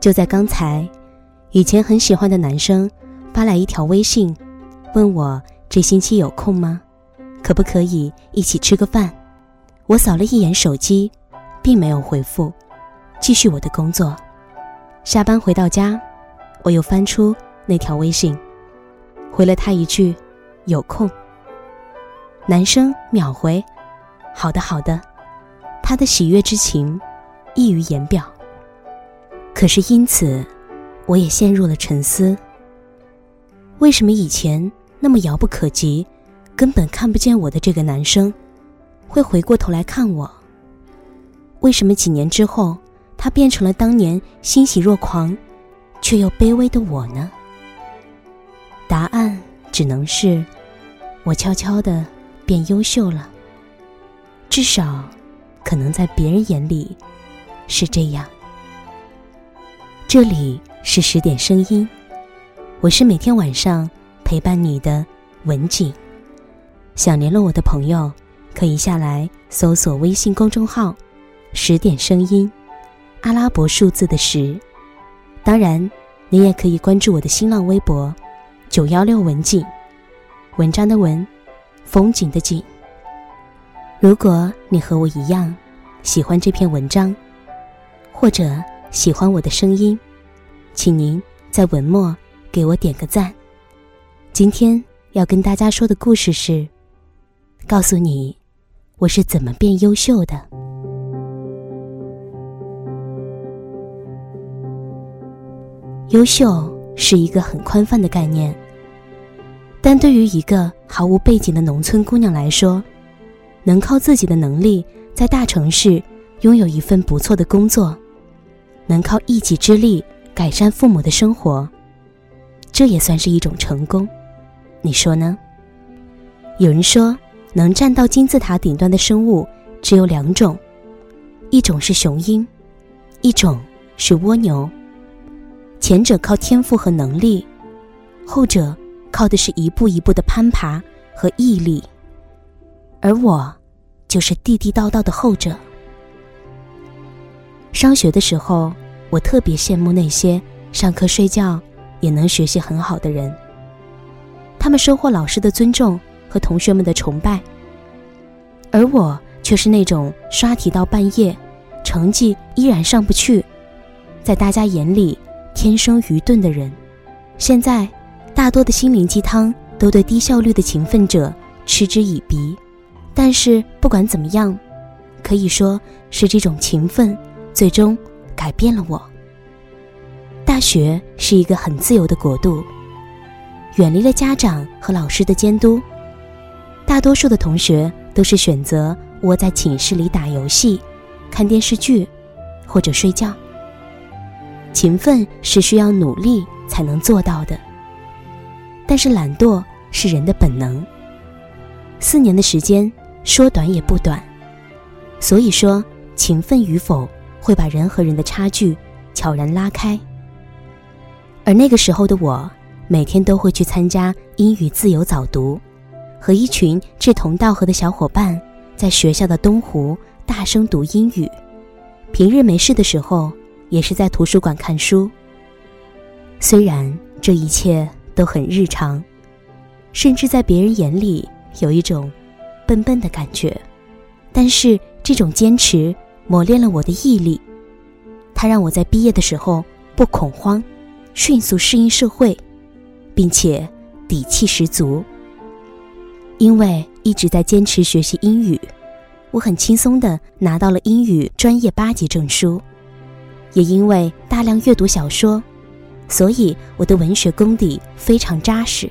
就在刚才，以前很喜欢的男生发来一条微信，问我这星期有空吗？可不可以一起吃个饭？我扫了一眼手机，并没有回复，继续我的工作。下班回到家，我又翻出那条微信，回了他一句：“有空。”男生秒回：“好的，好的。”他的喜悦之情溢于言表。可是因此，我也陷入了沉思。为什么以前那么遥不可及、根本看不见我的这个男生，会回过头来看我？为什么几年之后，他变成了当年欣喜若狂，却又卑微的我呢？答案只能是，我悄悄的变优秀了。至少，可能在别人眼里，是这样。这里是十点声音，我是每天晚上陪伴你的文景。想联络我的朋友，可以下来搜索微信公众号“十点声音”，阿拉伯数字的十。当然，你也可以关注我的新浪微博“九幺六文景”，文章的文，风景的景。如果你和我一样喜欢这篇文章，或者。喜欢我的声音，请您在文末给我点个赞。今天要跟大家说的故事是：告诉你我是怎么变优秀的。优秀是一个很宽泛的概念，但对于一个毫无背景的农村姑娘来说，能靠自己的能力在大城市拥有一份不错的工作。能靠一己之力改善父母的生活，这也算是一种成功，你说呢？有人说，能站到金字塔顶端的生物只有两种，一种是雄鹰，一种是蜗牛。前者靠天赋和能力，后者靠的是一步一步的攀爬和毅力。而我，就是地地道道的后者。上学的时候，我特别羡慕那些上课睡觉也能学习很好的人。他们收获老师的尊重和同学们的崇拜，而我却是那种刷题到半夜，成绩依然上不去，在大家眼里天生愚钝的人。现在，大多的心灵鸡汤都对低效率的勤奋者嗤之以鼻，但是不管怎么样，可以说是这种勤奋。最终改变了我。大学是一个很自由的国度，远离了家长和老师的监督。大多数的同学都是选择窝在寝室里打游戏、看电视剧，或者睡觉。勤奋是需要努力才能做到的，但是懒惰是人的本能。四年的时间说短也不短，所以说勤奋与否。会把人和人的差距悄然拉开。而那个时候的我，每天都会去参加英语自由早读，和一群志同道合的小伙伴在学校的东湖大声读英语。平日没事的时候，也是在图书馆看书。虽然这一切都很日常，甚至在别人眼里有一种笨笨的感觉，但是这种坚持。磨练了我的毅力，它让我在毕业的时候不恐慌，迅速适应社会，并且底气十足。因为一直在坚持学习英语，我很轻松的拿到了英语专业八级证书。也因为大量阅读小说，所以我的文学功底非常扎实。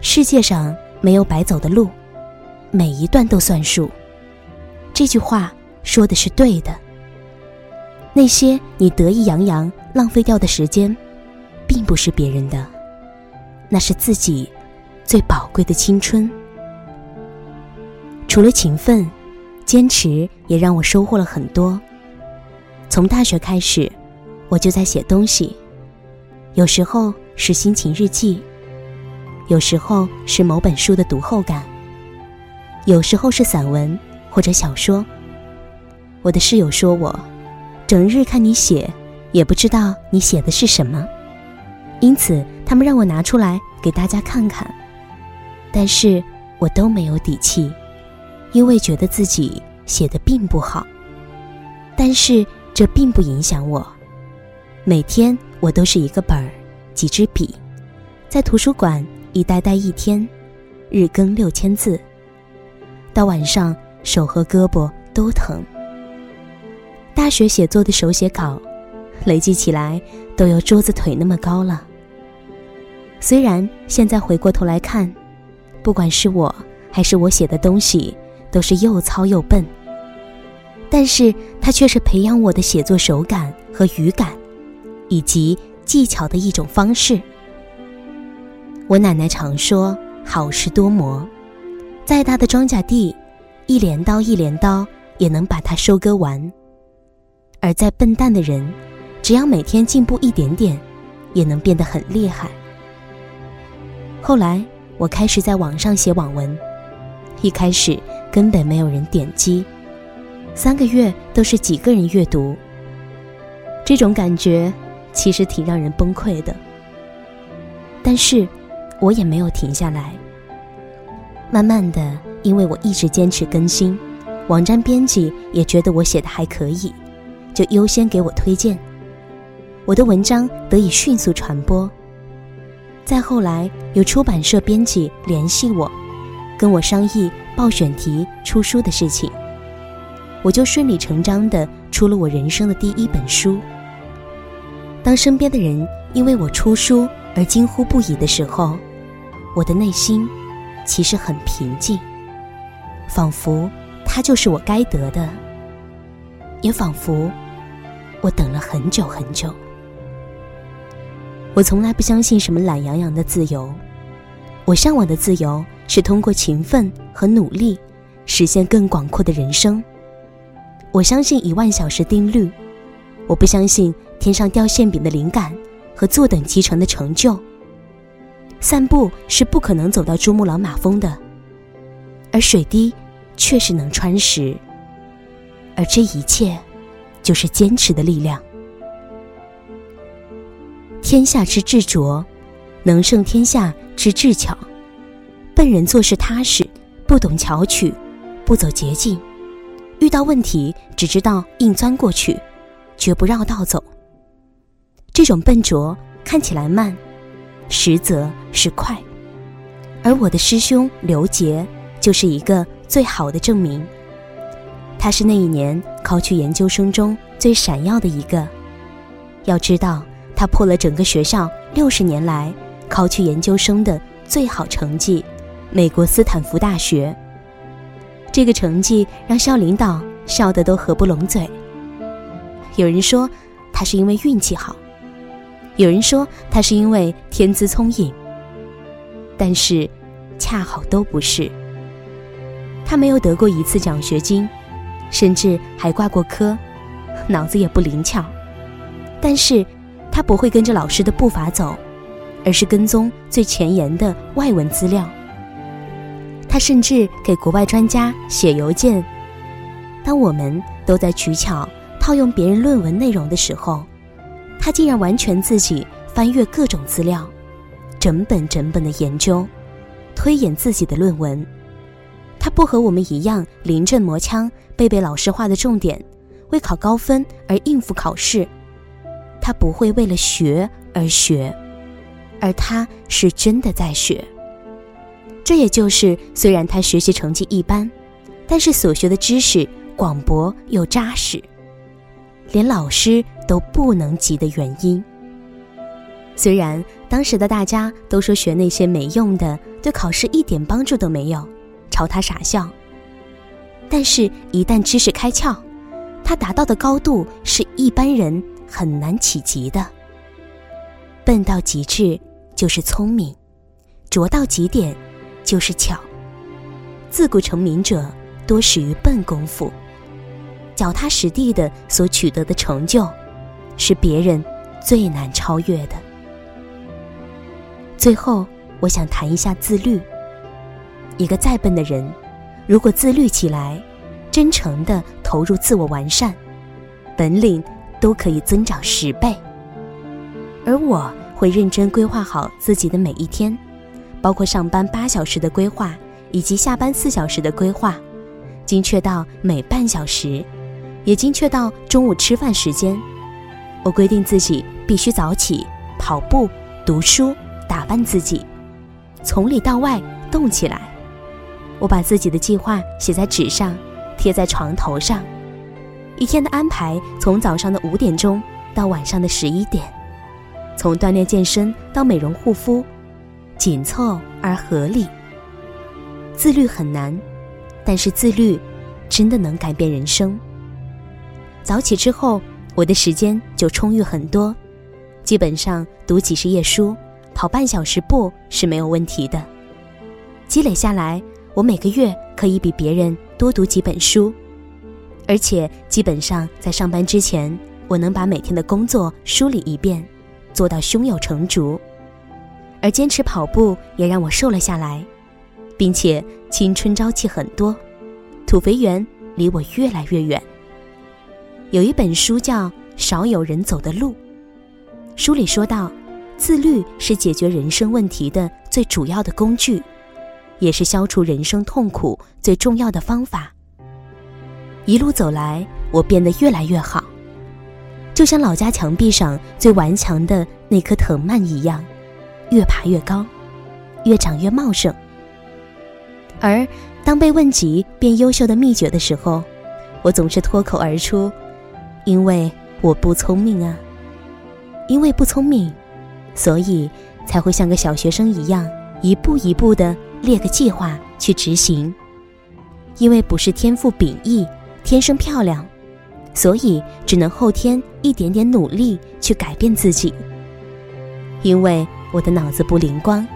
世界上没有白走的路，每一段都算数。这句话。说的是对的。那些你得意洋洋浪费掉的时间，并不是别人的，那是自己最宝贵的青春。除了勤奋，坚持也让我收获了很多。从大学开始，我就在写东西，有时候是心情日记，有时候是某本书的读后感，有时候是散文或者小说。我的室友说我，整日看你写，也不知道你写的是什么，因此他们让我拿出来给大家看看，但是我都没有底气，因为觉得自己写的并不好。但是这并不影响我，每天我都是一个本儿，几支笔，在图书馆一待待一天，日更六千字，到晚上手和胳膊都疼。大学写作的手写稿。累积起来都有桌子腿那么高了。虽然现在回过头来看，不管是我还是我写的东西，都是又糙又笨。但是它却是培养我的写作手感和语感，以及技巧的一种方式。我奶奶常说：“好事多磨，再大的庄稼地，一镰刀一镰刀也能把它收割完。”而再笨蛋的人。只要每天进步一点点，也能变得很厉害。后来我开始在网上写网文，一开始根本没有人点击，三个月都是几个人阅读。这种感觉其实挺让人崩溃的。但是我也没有停下来。慢慢的，因为我一直坚持更新，网站编辑也觉得我写的还可以，就优先给我推荐。我的文章得以迅速传播。再后来，有出版社编辑联系我，跟我商议报选题、出书的事情，我就顺理成章地出了我人生的第一本书。当身边的人因为我出书而惊呼不已的时候，我的内心其实很平静，仿佛它就是我该得的，也仿佛我等了很久很久。我从来不相信什么懒洋洋的自由，我向往的自由是通过勤奋和努力，实现更广阔的人生。我相信一万小时定律，我不相信天上掉馅饼的灵感和坐等集成的成就。散步是不可能走到珠穆朗玛峰的，而水滴确实能穿石，而这一切，就是坚持的力量。天下之智拙，能胜天下之智巧。笨人做事踏实，不懂巧取，不走捷径，遇到问题只知道硬钻过去，绝不绕道走。这种笨拙看起来慢，实则是快。而我的师兄刘杰就是一个最好的证明。他是那一年考取研究生中最闪耀的一个。要知道。他破了整个学校六十年来考取研究生的最好成绩，美国斯坦福大学。这个成绩让校领导笑得都合不拢嘴。有人说他是因为运气好，有人说他是因为天资聪颖，但是恰好都不是。他没有得过一次奖学金，甚至还挂过科，脑子也不灵巧，但是。他不会跟着老师的步伐走，而是跟踪最前沿的外文资料。他甚至给国外专家写邮件。当我们都在取巧套用别人论文内容的时候，他竟然完全自己翻阅各种资料，整本整本的研究，推演自己的论文。他不和我们一样临阵磨枪，背背老师画的重点，为考高分而应付考试。他不会为了学而学，而他是真的在学。这也就是虽然他学习成绩一般，但是所学的知识广博又扎实，连老师都不能及的原因。虽然当时的大家都说学那些没用的，对考试一点帮助都没有，朝他傻笑。但是，一旦知识开窍，他达到的高度是一般人。很难企及的。笨到极致就是聪明，拙到极点就是巧。自古成名者多始于笨功夫，脚踏实地的所取得的成就，是别人最难超越的。最后，我想谈一下自律。一个再笨的人，如果自律起来，真诚的投入自我完善，本领。都可以增长十倍。而我会认真规划好自己的每一天，包括上班八小时的规划以及下班四小时的规划，精确到每半小时，也精确到中午吃饭时间。我规定自己必须早起跑步、读书、打扮自己，从里到外动起来。我把自己的计划写在纸上，贴在床头上。一天的安排从早上的五点钟到晚上的十一点，从锻炼健身到美容护肤，紧凑而合理。自律很难，但是自律真的能改变人生。早起之后，我的时间就充裕很多，基本上读几十页书，跑半小时步是没有问题的。积累下来。我每个月可以比别人多读几本书，而且基本上在上班之前，我能把每天的工作梳理一遍，做到胸有成竹。而坚持跑步也让我瘦了下来，并且青春朝气很多，土肥圆离我越来越远。有一本书叫《少有人走的路》，书里说到，自律是解决人生问题的最主要的工具。也是消除人生痛苦最重要的方法。一路走来，我变得越来越好，就像老家墙壁上最顽强的那棵藤蔓一样，越爬越高，越长越茂盛。而当被问及变优秀的秘诀的时候，我总是脱口而出：“因为我不聪明啊，因为不聪明，所以才会像个小学生一样，一步一步的。”列个计划去执行，因为不是天赋秉异、天生漂亮，所以只能后天一点点努力去改变自己。因为我的脑子不灵光，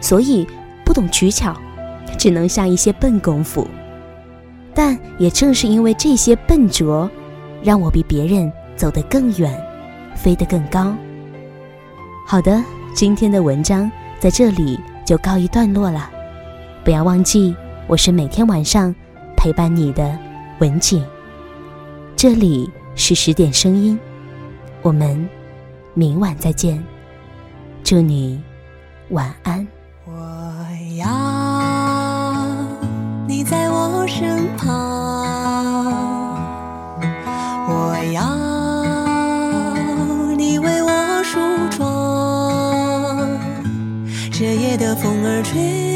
所以不懂取巧，只能下一些笨功夫。但也正是因为这些笨拙，让我比别人走得更远，飞得更高。好的，今天的文章在这里就告一段落了。不要忘记，我是每天晚上陪伴你的文景。这里是十点声音，我们明晚再见。祝你晚安。我要你在我身旁，我要你为我梳妆。这夜的风儿吹。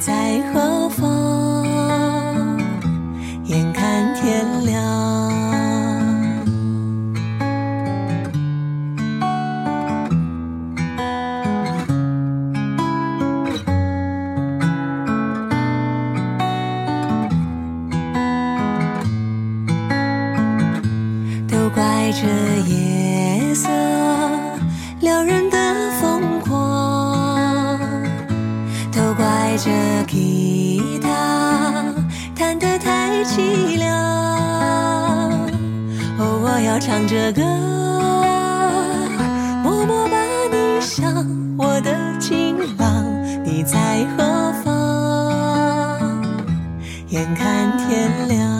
在何方？眼看天亮，都怪这夜色撩人这。吉他弹得太凄凉，哦，我要唱着歌，默默把你想，我的情郎，你在何方？眼看天亮。